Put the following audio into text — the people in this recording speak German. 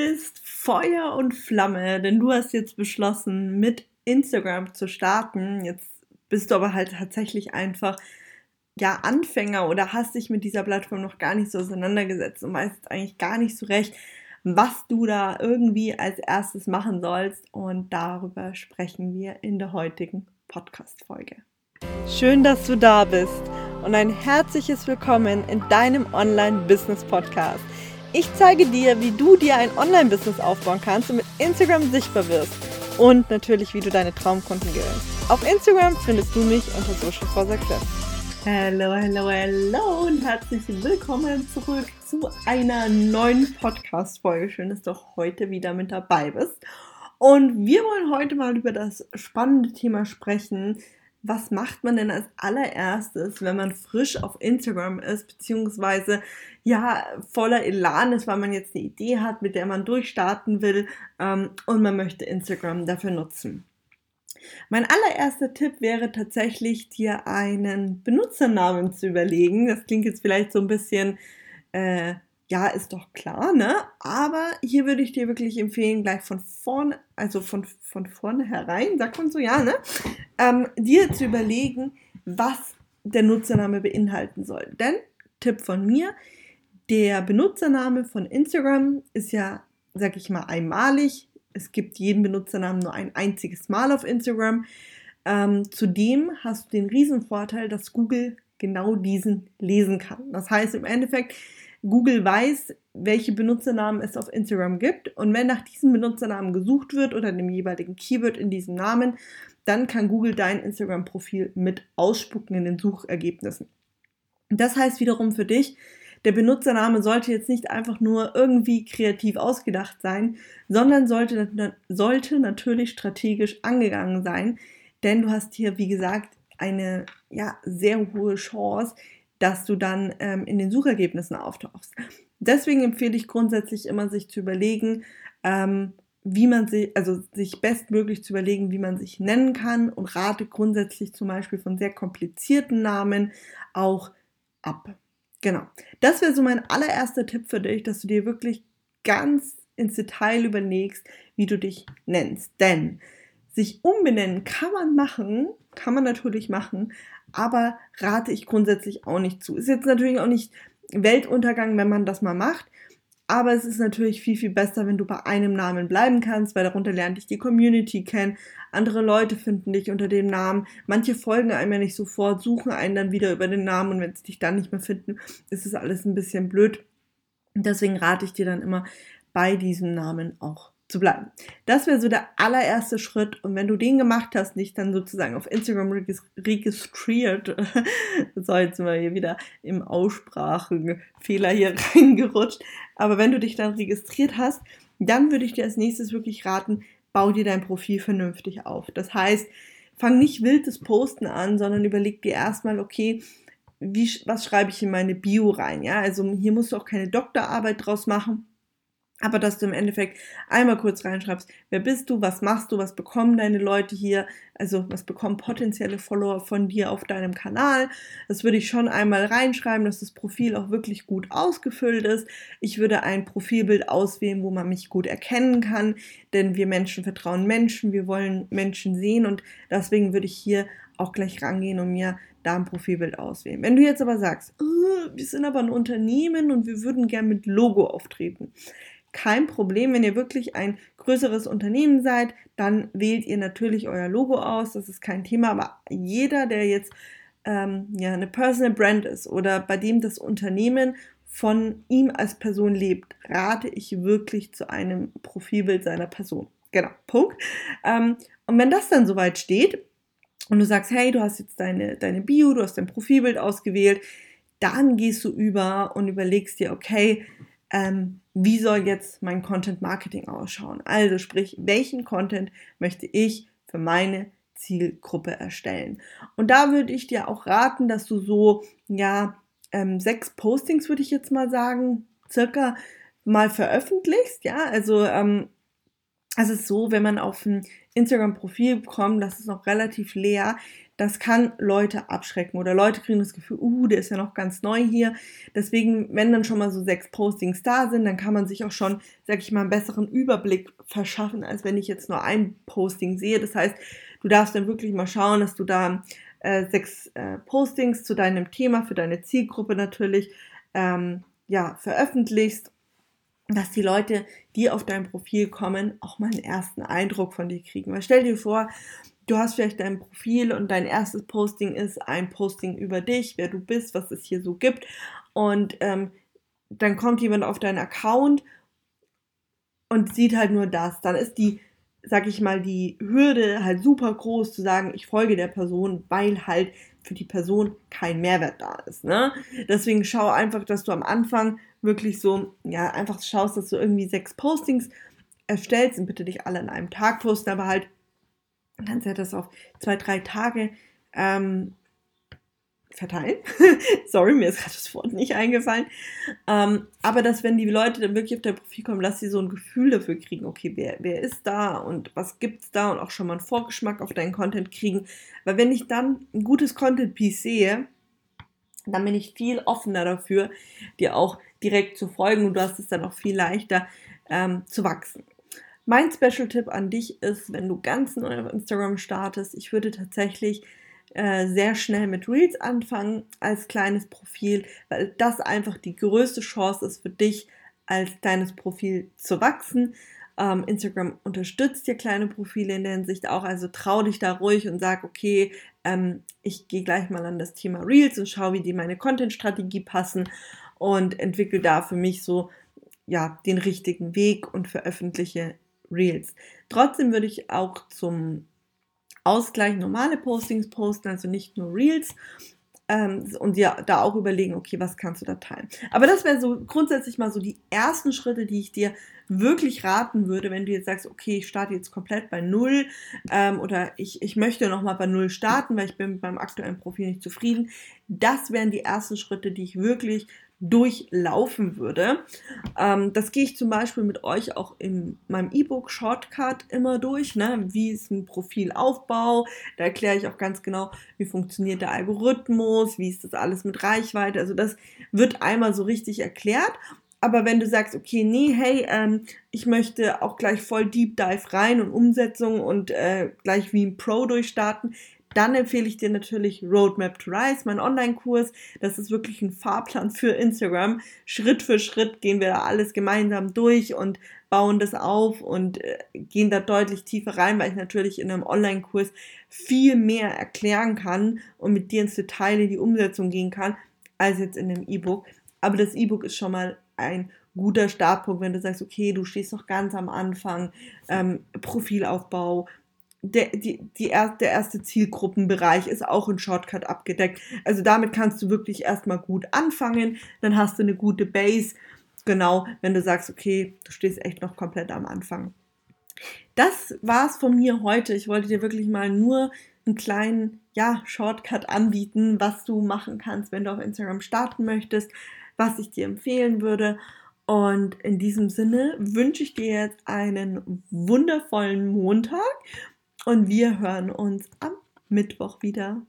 bist Feuer und Flamme, denn du hast jetzt beschlossen, mit Instagram zu starten. Jetzt bist du aber halt tatsächlich einfach ja Anfänger oder hast dich mit dieser Plattform noch gar nicht so auseinandergesetzt und weißt eigentlich gar nicht so recht, was du da irgendwie als erstes machen sollst. Und darüber sprechen wir in der heutigen Podcast-Folge. Schön, dass du da bist und ein herzliches Willkommen in deinem Online-Business-Podcast. Ich zeige dir, wie du dir ein Online-Business aufbauen kannst und mit Instagram sichtbar wirst. Und natürlich, wie du deine Traumkunden gewinnst. Auf Instagram findest du mich unter Social for Success. Hallo, hallo, hallo und herzlich willkommen zurück zu einer neuen Podcast-Folge. Schön, dass du heute wieder mit dabei bist. Und wir wollen heute mal über das spannende Thema sprechen, was macht man denn als allererstes, wenn man frisch auf Instagram ist, beziehungsweise ja voller Elan ist, weil man jetzt eine Idee hat, mit der man durchstarten will ähm, und man möchte Instagram dafür nutzen. Mein allererster Tipp wäre tatsächlich, dir einen Benutzernamen zu überlegen. Das klingt jetzt vielleicht so ein bisschen äh, ja, ist doch klar, ne? Aber hier würde ich dir wirklich empfehlen, gleich von vorne, also von, von herein, sagt man so, ja, ne? Ähm, dir zu überlegen, was der Nutzername beinhalten soll. Denn, Tipp von mir, der Benutzername von Instagram ist ja, sag ich mal, einmalig. Es gibt jeden Benutzernamen nur ein einziges Mal auf Instagram. Ähm, zudem hast du den Riesenvorteil, dass Google genau diesen lesen kann. Das heißt im Endeffekt, Google weiß, welche Benutzernamen es auf Instagram gibt und wenn nach diesem Benutzernamen gesucht wird oder dem jeweiligen Keyword in diesem Namen, dann kann Google dein Instagram-Profil mit ausspucken in den Suchergebnissen. Das heißt wiederum für dich, der Benutzername sollte jetzt nicht einfach nur irgendwie kreativ ausgedacht sein, sondern sollte, sollte natürlich strategisch angegangen sein, denn du hast hier, wie gesagt, eine ja, sehr hohe Chance, dass du dann ähm, in den Suchergebnissen auftauchst. Deswegen empfehle ich grundsätzlich immer, sich zu überlegen, ähm, wie man sich, also sich bestmöglich zu überlegen, wie man sich nennen kann und rate grundsätzlich zum Beispiel von sehr komplizierten Namen auch ab. Genau. Das wäre so mein allererster Tipp für dich, dass du dir wirklich ganz ins Detail überlegst, wie du dich nennst. Denn sich umbenennen kann man machen, kann man natürlich machen, aber rate ich grundsätzlich auch nicht zu. Ist jetzt natürlich auch nicht Weltuntergang, wenn man das mal macht, aber es ist natürlich viel, viel besser, wenn du bei einem Namen bleiben kannst, weil darunter lernt dich die Community kennen. Andere Leute finden dich unter dem Namen. Manche folgen einem ja nicht sofort, suchen einen dann wieder über den Namen und wenn sie dich dann nicht mehr finden, ist es alles ein bisschen blöd. Deswegen rate ich dir dann immer, bei diesem Namen auch zu bleiben. Das wäre so der allererste Schritt. Und wenn du den gemacht hast, nicht dann sozusagen auf Instagram registriert, so jetzt wir hier wieder im Aussprachenfehler hier reingerutscht. Aber wenn du dich dann registriert hast, dann würde ich dir als nächstes wirklich raten, bau dir dein Profil vernünftig auf. Das heißt, fang nicht wildes Posten an, sondern überleg dir erstmal, okay, wie, was schreibe ich in meine Bio rein? Ja, also hier musst du auch keine Doktorarbeit draus machen aber dass du im Endeffekt einmal kurz reinschreibst, wer bist du, was machst du, was bekommen deine Leute hier, also was bekommen potenzielle Follower von dir auf deinem Kanal. Das würde ich schon einmal reinschreiben, dass das Profil auch wirklich gut ausgefüllt ist. Ich würde ein Profilbild auswählen, wo man mich gut erkennen kann, denn wir Menschen vertrauen Menschen, wir wollen Menschen sehen und deswegen würde ich hier auch gleich rangehen und mir da ein Profilbild auswählen. Wenn du jetzt aber sagst, oh, wir sind aber ein Unternehmen und wir würden gern mit Logo auftreten, kein Problem. Wenn ihr wirklich ein größeres Unternehmen seid, dann wählt ihr natürlich euer Logo aus. Das ist kein Thema. Aber jeder, der jetzt ähm, ja, eine Personal Brand ist oder bei dem das Unternehmen von ihm als Person lebt, rate ich wirklich zu einem Profilbild seiner Person. Genau, Punkt. Ähm, und wenn das dann soweit steht und du sagst, hey, du hast jetzt deine, deine Bio, du hast dein Profilbild ausgewählt, dann gehst du über und überlegst dir, okay, ähm, wie soll jetzt mein Content Marketing ausschauen? Also sprich, welchen Content möchte ich für meine Zielgruppe erstellen? Und da würde ich dir auch raten, dass du so, ja, ähm, sechs Postings, würde ich jetzt mal sagen, circa mal veröffentlichst. Ja, also ähm, es ist so, wenn man auf ein Instagram-Profil kommt, das ist noch relativ leer, das kann Leute abschrecken oder Leute kriegen das Gefühl, uh, der ist ja noch ganz neu hier. Deswegen, wenn dann schon mal so sechs Postings da sind, dann kann man sich auch schon, sag ich mal, einen besseren Überblick verschaffen, als wenn ich jetzt nur ein Posting sehe. Das heißt, du darfst dann wirklich mal schauen, dass du da äh, sechs äh, Postings zu deinem Thema für deine Zielgruppe natürlich ähm, ja, veröffentlichst dass die Leute, die auf dein Profil kommen, auch mal einen ersten Eindruck von dir kriegen. Weil stell dir vor, du hast vielleicht dein Profil und dein erstes Posting ist ein Posting über dich, wer du bist, was es hier so gibt. Und ähm, dann kommt jemand auf deinen Account und sieht halt nur das. Dann ist die, sag ich mal, die Hürde halt super groß zu sagen, ich folge der Person, weil halt für die Person kein Mehrwert da ist. Ne? Deswegen schau einfach, dass du am Anfang wirklich so, ja, einfach schaust, dass du irgendwie sechs Postings erstellst und bitte dich alle an einem Tag posten, aber halt und dann ja das auf zwei, drei Tage ähm, verteilen. Sorry, mir ist gerade das Wort nicht eingefallen. Ähm, aber dass, wenn die Leute dann wirklich auf dein Profil kommen, dass sie so ein Gefühl dafür kriegen, okay, wer, wer ist da und was gibt's da und auch schon mal einen Vorgeschmack auf deinen Content kriegen. Weil wenn ich dann ein gutes Content-Piece sehe, dann bin ich viel offener dafür, dir auch direkt zu folgen und du hast es dann auch viel leichter ähm, zu wachsen. Mein Special-Tipp an dich ist, wenn du ganz neu auf Instagram startest, ich würde tatsächlich äh, sehr schnell mit Reels anfangen als kleines Profil, weil das einfach die größte Chance ist für dich, als deines Profil zu wachsen. Ähm, Instagram unterstützt dir kleine Profile in der Hinsicht auch, also trau dich da ruhig und sag, okay, ähm, ich gehe gleich mal an das Thema Reels und schaue, wie die meine Content-Strategie passen und entwickle da für mich so ja den richtigen Weg und veröffentliche Reels. Trotzdem würde ich auch zum Ausgleich normale Postings posten, also nicht nur Reels. Ähm, und dir da auch überlegen, okay, was kannst du da teilen. Aber das wäre so grundsätzlich mal so die ersten Schritte, die ich dir wirklich raten würde, wenn du jetzt sagst, okay, ich starte jetzt komplett bei Null ähm, oder ich, ich möchte nochmal bei Null starten, weil ich bin mit meinem aktuellen Profil nicht zufrieden. Das wären die ersten Schritte, die ich wirklich durchlaufen würde. Ähm, das gehe ich zum Beispiel mit euch auch in meinem E-Book Shortcut immer durch. Ne? Wie ist ein Profilaufbau? Da erkläre ich auch ganz genau, wie funktioniert der Algorithmus, wie ist das alles mit Reichweite. Also das wird einmal so richtig erklärt. Aber wenn du sagst, okay, nee, hey, ähm, ich möchte auch gleich voll Deep Dive rein und Umsetzung und äh, gleich wie ein Pro durchstarten, dann empfehle ich dir natürlich Roadmap to Rise, mein Online-Kurs. Das ist wirklich ein Fahrplan für Instagram. Schritt für Schritt gehen wir da alles gemeinsam durch und bauen das auf und äh, gehen da deutlich tiefer rein, weil ich natürlich in einem Online-Kurs viel mehr erklären kann und mit dir ins Detail in die Umsetzung gehen kann, als jetzt in dem E-Book. Aber das E-Book ist schon mal ein guter Startpunkt, wenn du sagst, okay, du stehst noch ganz am Anfang, ähm, Profilaufbau, der, die, die er, der erste Zielgruppenbereich ist auch in Shortcut abgedeckt. Also damit kannst du wirklich erstmal gut anfangen, dann hast du eine gute Base. Genau, wenn du sagst, okay, du stehst echt noch komplett am Anfang. Das war's von mir heute. Ich wollte dir wirklich mal nur einen kleinen ja, Shortcut anbieten, was du machen kannst, wenn du auf Instagram starten möchtest, was ich dir empfehlen würde. Und in diesem Sinne wünsche ich dir jetzt einen wundervollen Montag und wir hören uns am Mittwoch wieder.